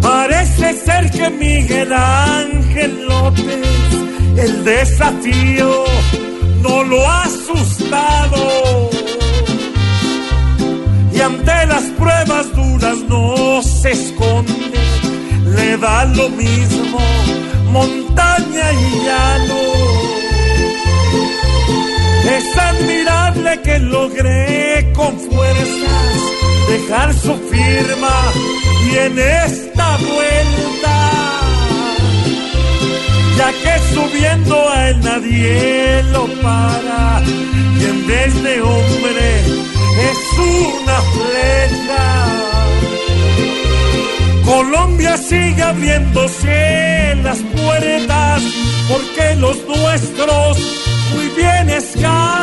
Parece ser que Miguel Ángel López el desafío no lo ha asustado. Y ante las pruebas duras no se esconde, le da lo mismo montaña y llano. Es admirable que logré con fuerzas dejar su firma y en esta vuelta, ya que subiendo a él nadie lo para y en vez de hombre Colombia sigue abriéndose las puertas porque los nuestros muy bien escalan.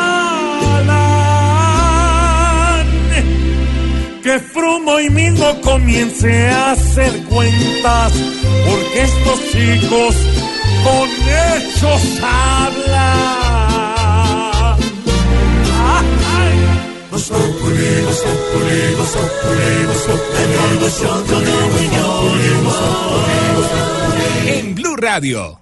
Que Frumo hoy mismo comience a hacer cuentas porque estos chicos con hechos hablan. En Blue Radio.